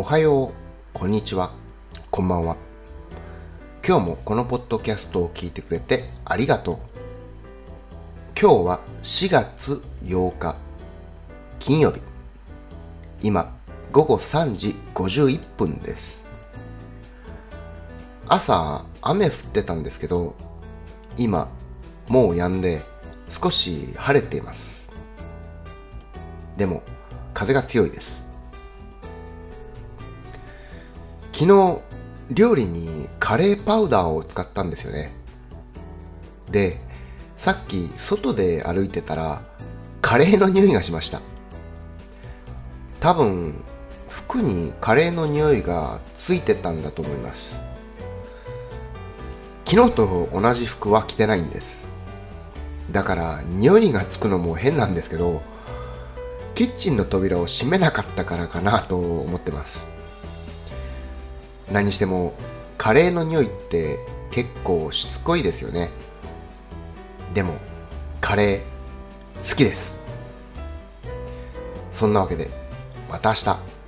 おはよう、こんにちは、こんばんは。今日もこのポッドキャストを聞いてくれてありがとう。今日は4月8日、金曜日。今、午後3時51分です。朝、雨降ってたんですけど、今、もう止んで少し晴れています。でも、風が強いです。昨日、料理にカレーパウダーを使ったんですよね。で、さっき外で歩いてたら、カレーの匂いがしました。多分、服にカレーの匂いがついてたんだと思います。昨日と同じ服は着てないんです。だから、匂いがつくのも変なんですけど、キッチンの扉を閉めなかったからかなと思ってます。何にしてもカレーの匂いって結構しつこいですよね。でもカレー好きです。そんなわけでまた明日。